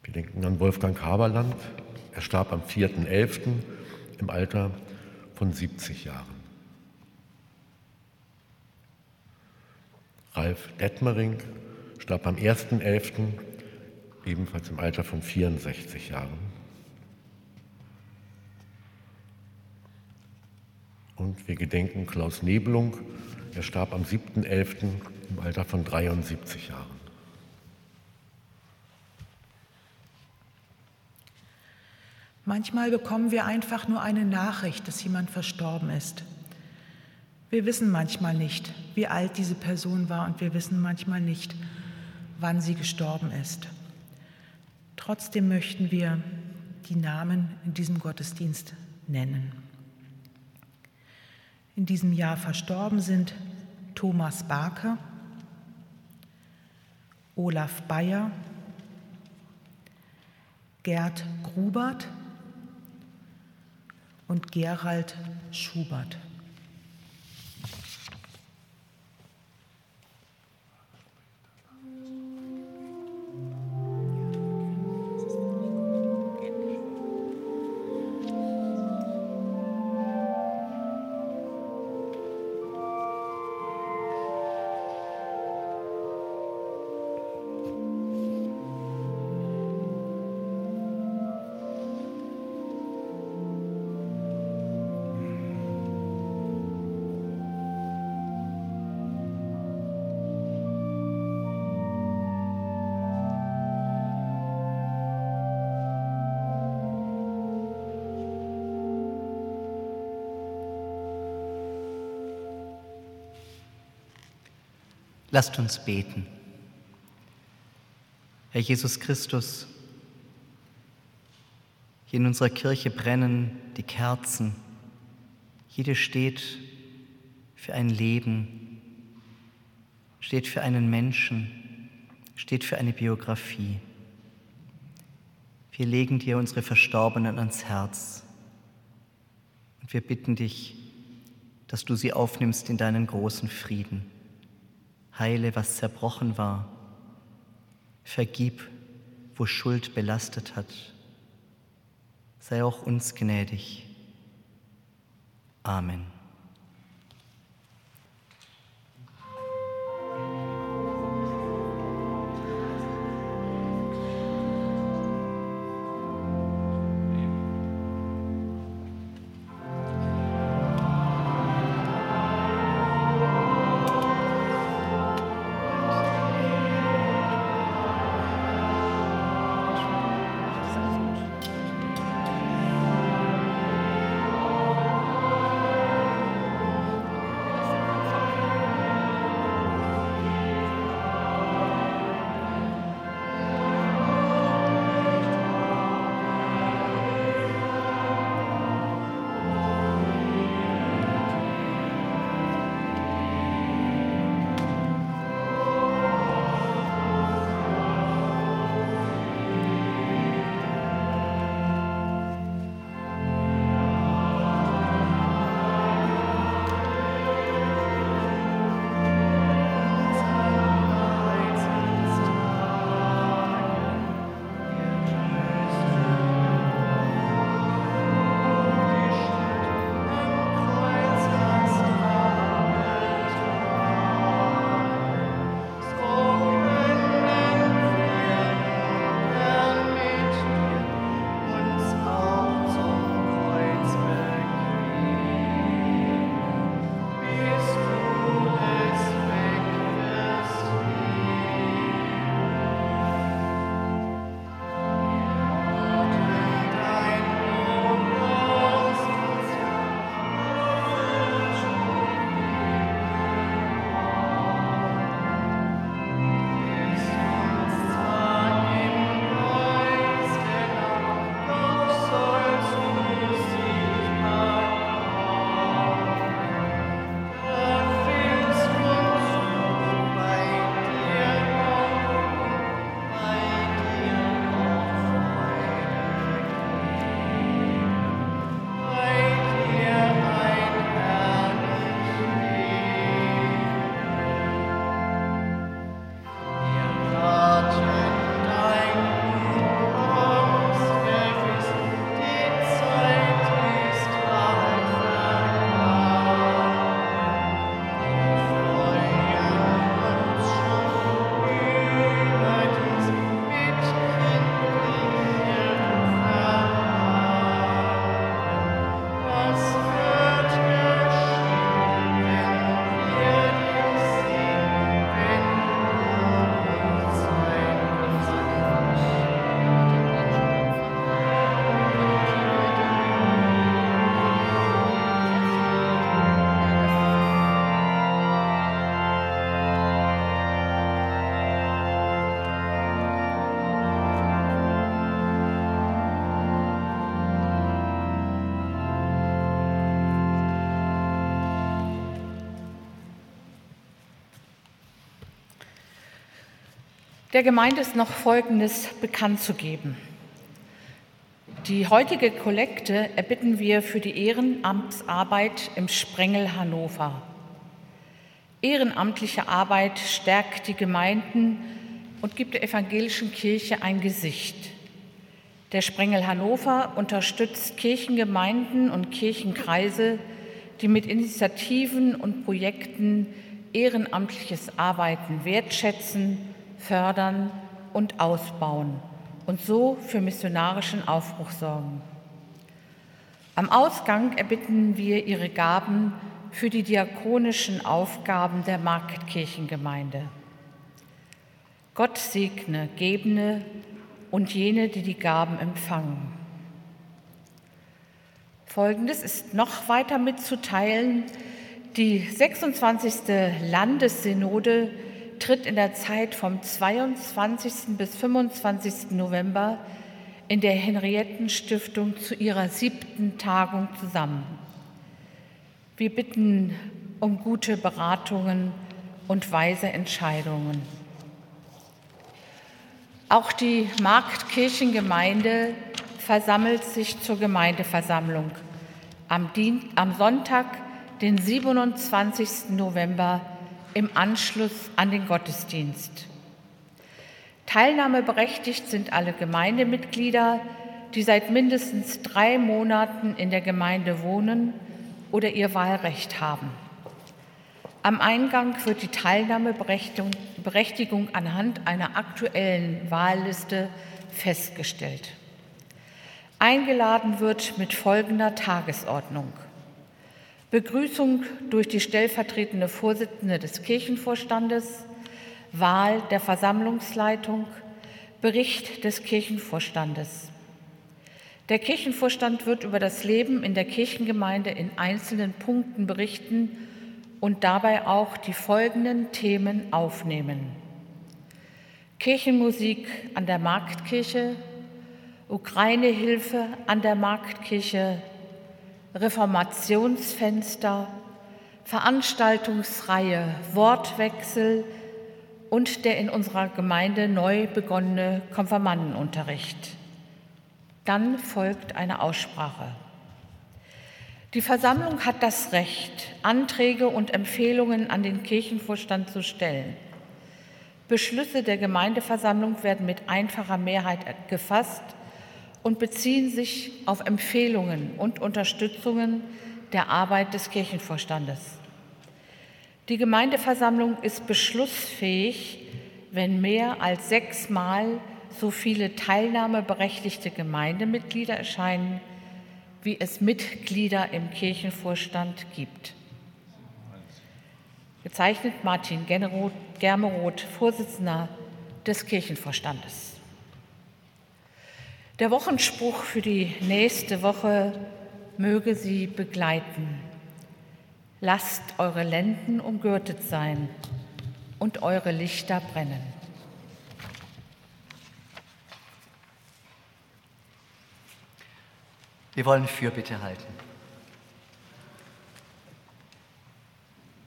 Wir denken an Wolfgang Haberland. Er starb am 4.11. im Alter von 70 Jahren. Ralf Detmering starb am 1.11. ebenfalls im Alter von 64 Jahren. Und wir gedenken Klaus Nebelung. Er starb am 7.11. im Alter von 73 Jahren. Manchmal bekommen wir einfach nur eine Nachricht, dass jemand verstorben ist. Wir wissen manchmal nicht, wie alt diese Person war und wir wissen manchmal nicht, wann sie gestorben ist. Trotzdem möchten wir die Namen in diesem Gottesdienst nennen in diesem Jahr verstorben sind Thomas Barke, Olaf Bayer, Gerd Grubert und Gerald Schubert. Lasst uns beten. Herr Jesus Christus, hier in unserer Kirche brennen die Kerzen. Jede steht für ein Leben, steht für einen Menschen, steht für eine Biografie. Wir legen dir unsere Verstorbenen ans Herz und wir bitten dich, dass du sie aufnimmst in deinen großen Frieden. Heile, was zerbrochen war. Vergib, wo Schuld belastet hat. Sei auch uns gnädig. Amen. Der Gemeinde ist noch Folgendes bekannt zu geben. Die heutige Kollekte erbitten wir für die Ehrenamtsarbeit im Sprengel Hannover. Ehrenamtliche Arbeit stärkt die Gemeinden und gibt der evangelischen Kirche ein Gesicht. Der Sprengel Hannover unterstützt Kirchengemeinden und Kirchenkreise, die mit Initiativen und Projekten ehrenamtliches Arbeiten wertschätzen fördern und ausbauen und so für missionarischen Aufbruch sorgen. Am Ausgang erbitten wir ihre Gaben für die diakonischen Aufgaben der Marktkirchengemeinde. Gott segne Gebende und jene, die die Gaben empfangen. Folgendes ist noch weiter mitzuteilen. Die 26. Landessynode tritt in der Zeit vom 22. bis 25. November in der Henriettenstiftung zu ihrer siebten Tagung zusammen. Wir bitten um gute Beratungen und weise Entscheidungen. Auch die Marktkirchengemeinde versammelt sich zur Gemeindeversammlung am, Sonntag, den 27. November im Anschluss an den Gottesdienst. Teilnahmeberechtigt sind alle Gemeindemitglieder, die seit mindestens drei Monaten in der Gemeinde wohnen oder ihr Wahlrecht haben. Am Eingang wird die Teilnahmeberechtigung anhand einer aktuellen Wahlliste festgestellt. Eingeladen wird mit folgender Tagesordnung. Begrüßung durch die stellvertretende Vorsitzende des Kirchenvorstandes, Wahl der Versammlungsleitung, Bericht des Kirchenvorstandes. Der Kirchenvorstand wird über das Leben in der Kirchengemeinde in einzelnen Punkten berichten und dabei auch die folgenden Themen aufnehmen. Kirchenmusik an der Marktkirche, Ukraine-Hilfe an der Marktkirche, Reformationsfenster, Veranstaltungsreihe Wortwechsel und der in unserer Gemeinde neu begonnene Konfirmandenunterricht. Dann folgt eine Aussprache. Die Versammlung hat das Recht, Anträge und Empfehlungen an den Kirchenvorstand zu stellen. Beschlüsse der Gemeindeversammlung werden mit einfacher Mehrheit gefasst und beziehen sich auf Empfehlungen und Unterstützungen der Arbeit des Kirchenvorstandes. Die Gemeindeversammlung ist beschlussfähig, wenn mehr als sechsmal so viele teilnahmeberechtigte Gemeindemitglieder erscheinen, wie es Mitglieder im Kirchenvorstand gibt. Gezeichnet Martin Germeroth, Vorsitzender des Kirchenvorstandes. Der Wochenspruch für die nächste Woche möge Sie begleiten. Lasst eure Lenden umgürtet sein und eure Lichter brennen. Wir wollen Fürbitte halten.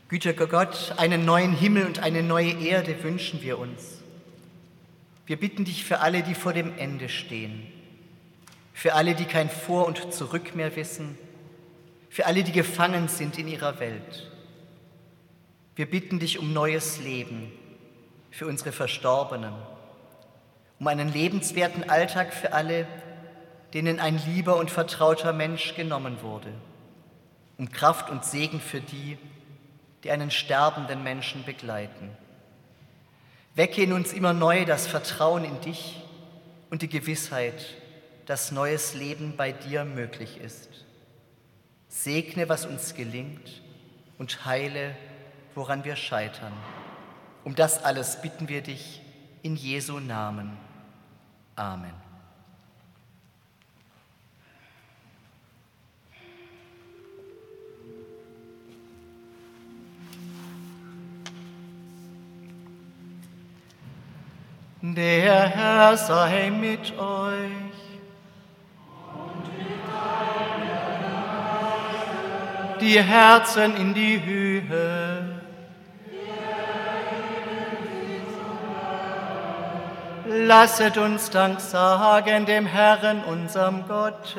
Gütiger Gott, einen neuen Himmel und eine neue Erde wünschen wir uns. Wir bitten dich für alle, die vor dem Ende stehen für alle, die kein Vor und Zurück mehr wissen, für alle, die gefangen sind in ihrer Welt. Wir bitten dich um neues Leben für unsere Verstorbenen, um einen lebenswerten Alltag für alle, denen ein lieber und vertrauter Mensch genommen wurde, um Kraft und Segen für die, die einen sterbenden Menschen begleiten. Wecke in uns immer neu das Vertrauen in dich und die Gewissheit, dass neues Leben bei dir möglich ist. Segne, was uns gelingt und heile, woran wir scheitern. Um das alles bitten wir dich in Jesu Namen. Amen. Der Herr sei mit euch. Die Herzen in die Höhe. Lasset uns Dank sagen dem Herrn, unserem Gott.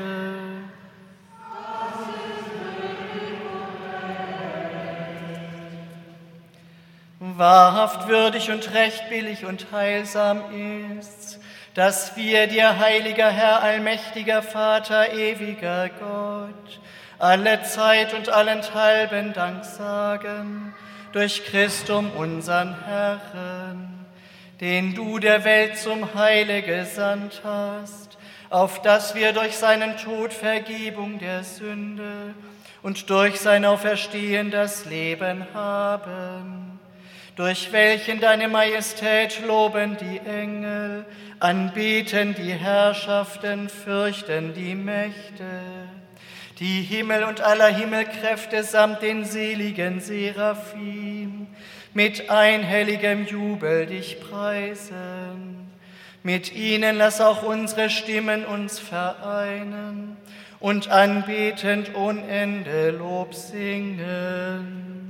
Wahrhaft würdig und recht billig und heilsam ist's, dass wir dir, heiliger Herr, allmächtiger Vater, ewiger Gott, alle Zeit und allenthalben Dank sagen durch Christum unseren Herrn, den du der Welt zum Heile gesandt hast, auf dass wir durch seinen Tod Vergebung der Sünde und durch sein Auferstehen das Leben haben, durch welchen deine Majestät loben die Engel, anbeten die Herrschaften, fürchten die Mächte die Himmel und aller Himmelkräfte samt den seligen Seraphim mit einhelligem Jubel dich preisen. Mit ihnen lass auch unsere Stimmen uns vereinen und anbetend ohne Ende Lob singen.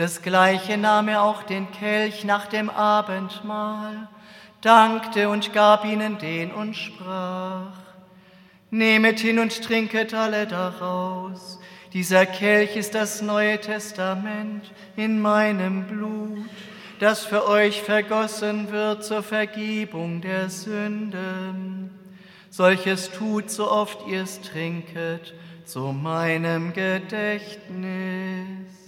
Das gleiche nahm er auch den Kelch nach dem Abendmahl, dankte und gab ihnen den und sprach, Nehmet hin und trinket alle daraus. Dieser Kelch ist das Neue Testament in meinem Blut das für euch vergossen wird zur Vergebung der Sünden. Solches tut, so oft ihr es trinket, zu meinem Gedächtnis.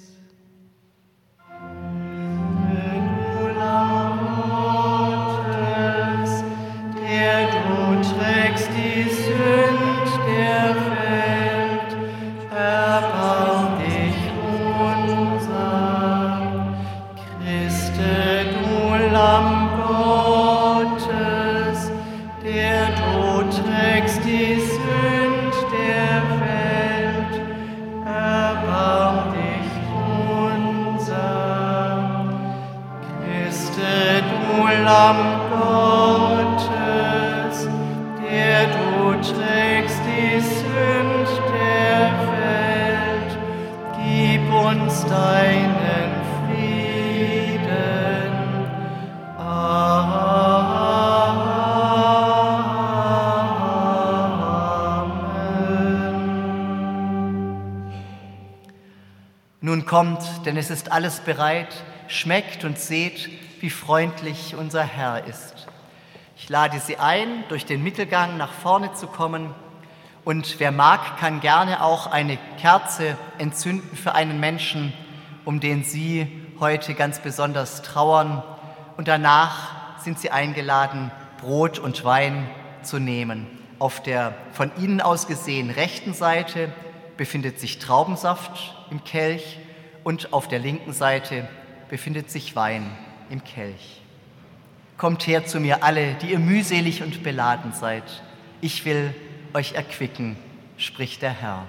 Kommt, denn es ist alles bereit, schmeckt und seht, wie freundlich unser Herr ist. Ich lade Sie ein, durch den Mittelgang nach vorne zu kommen. Und wer mag, kann gerne auch eine Kerze entzünden für einen Menschen, um den Sie heute ganz besonders trauern. Und danach sind Sie eingeladen, Brot und Wein zu nehmen. Auf der von Ihnen aus gesehen rechten Seite befindet sich Traubensaft im Kelch und auf der linken Seite befindet sich Wein im Kelch. Kommt her zu mir alle, die ihr mühselig und beladen seid. Ich will euch erquicken, spricht der Herr.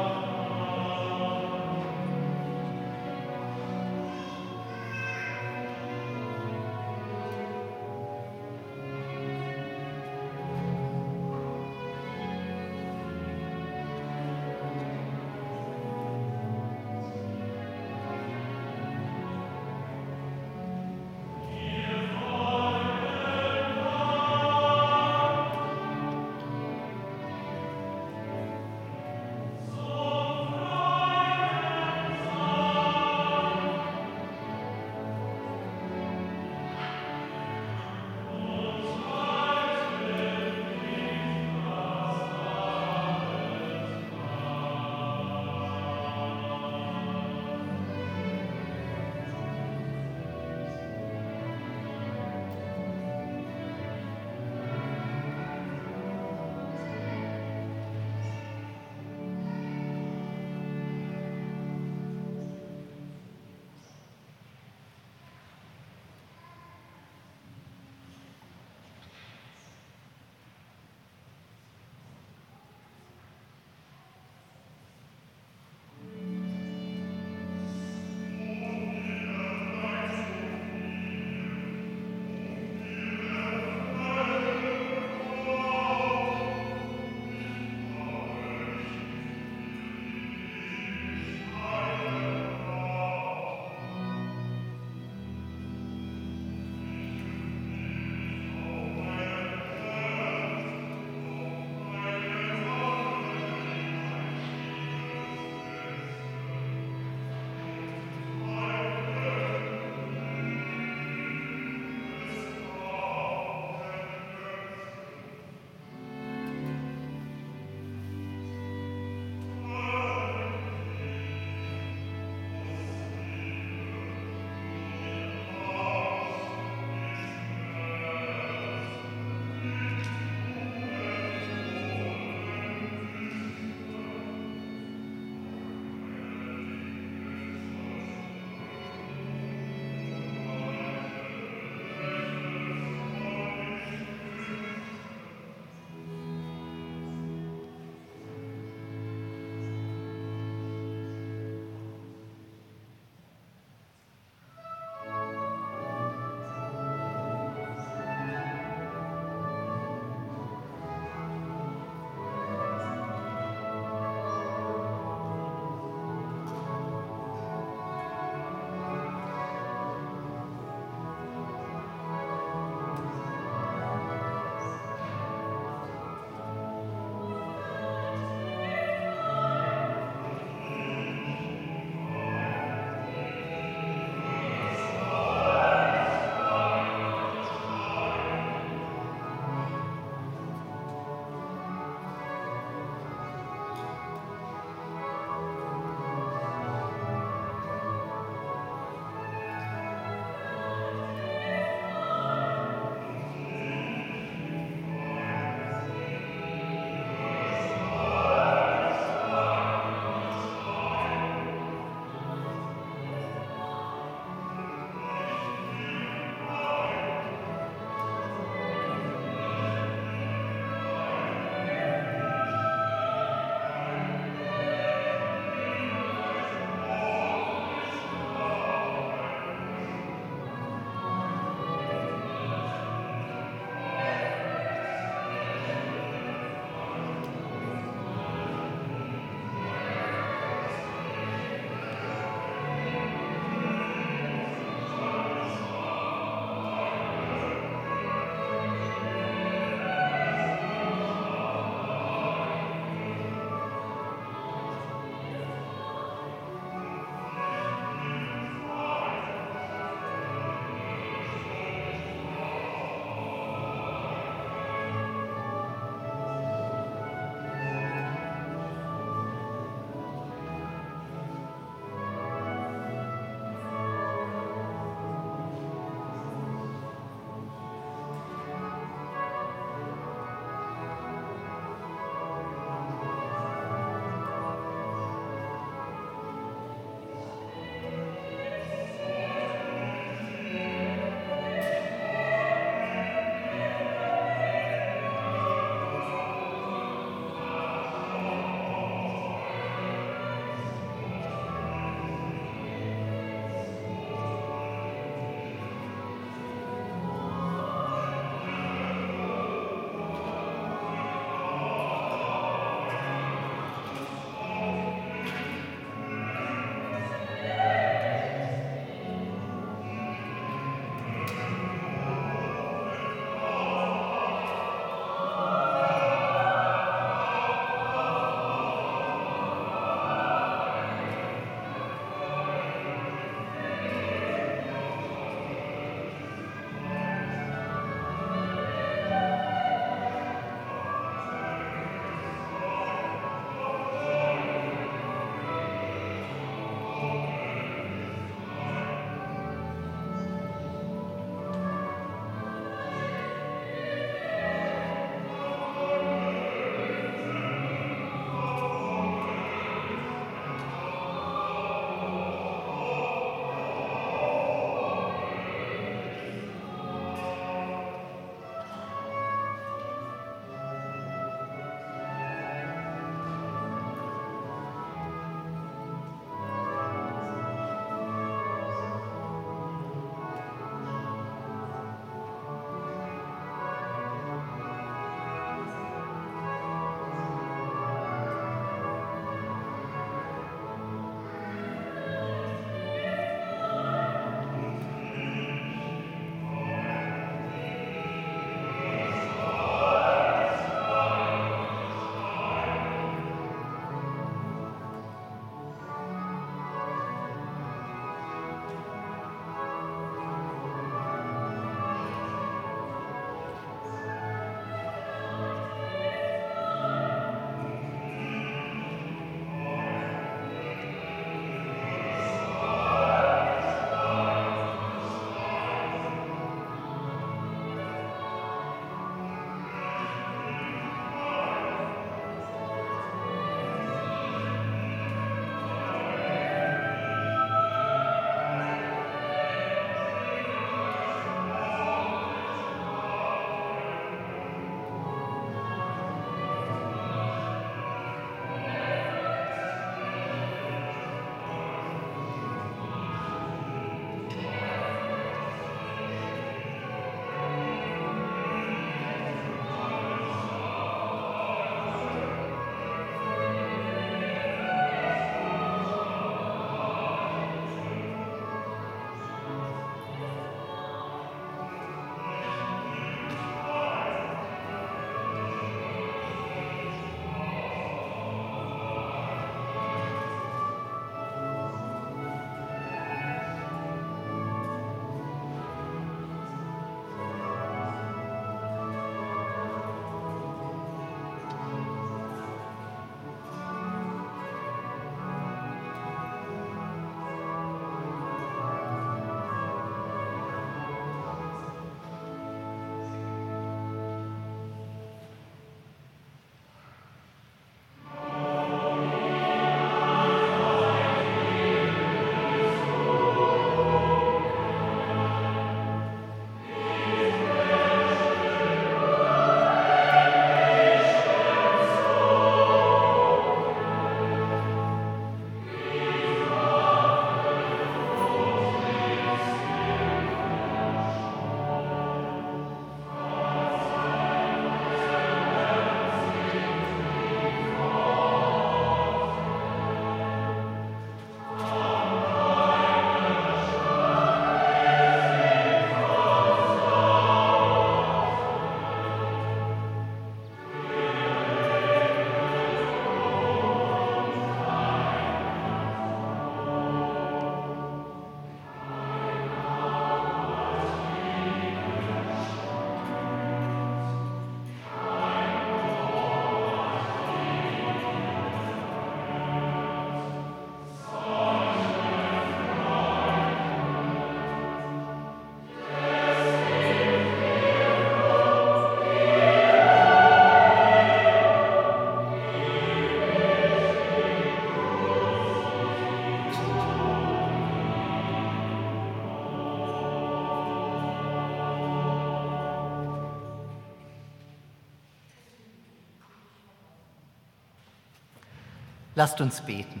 Lasst uns beten.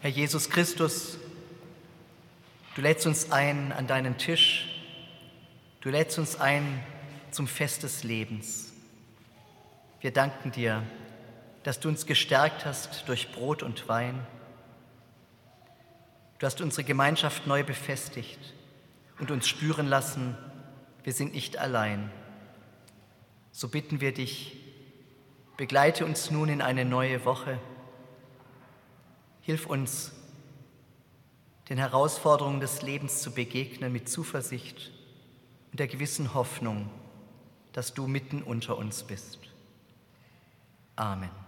Herr Jesus Christus, du lädst uns ein an deinen Tisch, du lädst uns ein zum Fest des Lebens. Wir danken dir, dass du uns gestärkt hast durch Brot und Wein. Du hast unsere Gemeinschaft neu befestigt und uns spüren lassen, wir sind nicht allein. So bitten wir dich, begleite uns nun in eine neue Woche. Hilf uns, den Herausforderungen des Lebens zu begegnen mit Zuversicht und der gewissen Hoffnung, dass du mitten unter uns bist. Amen.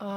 Amen.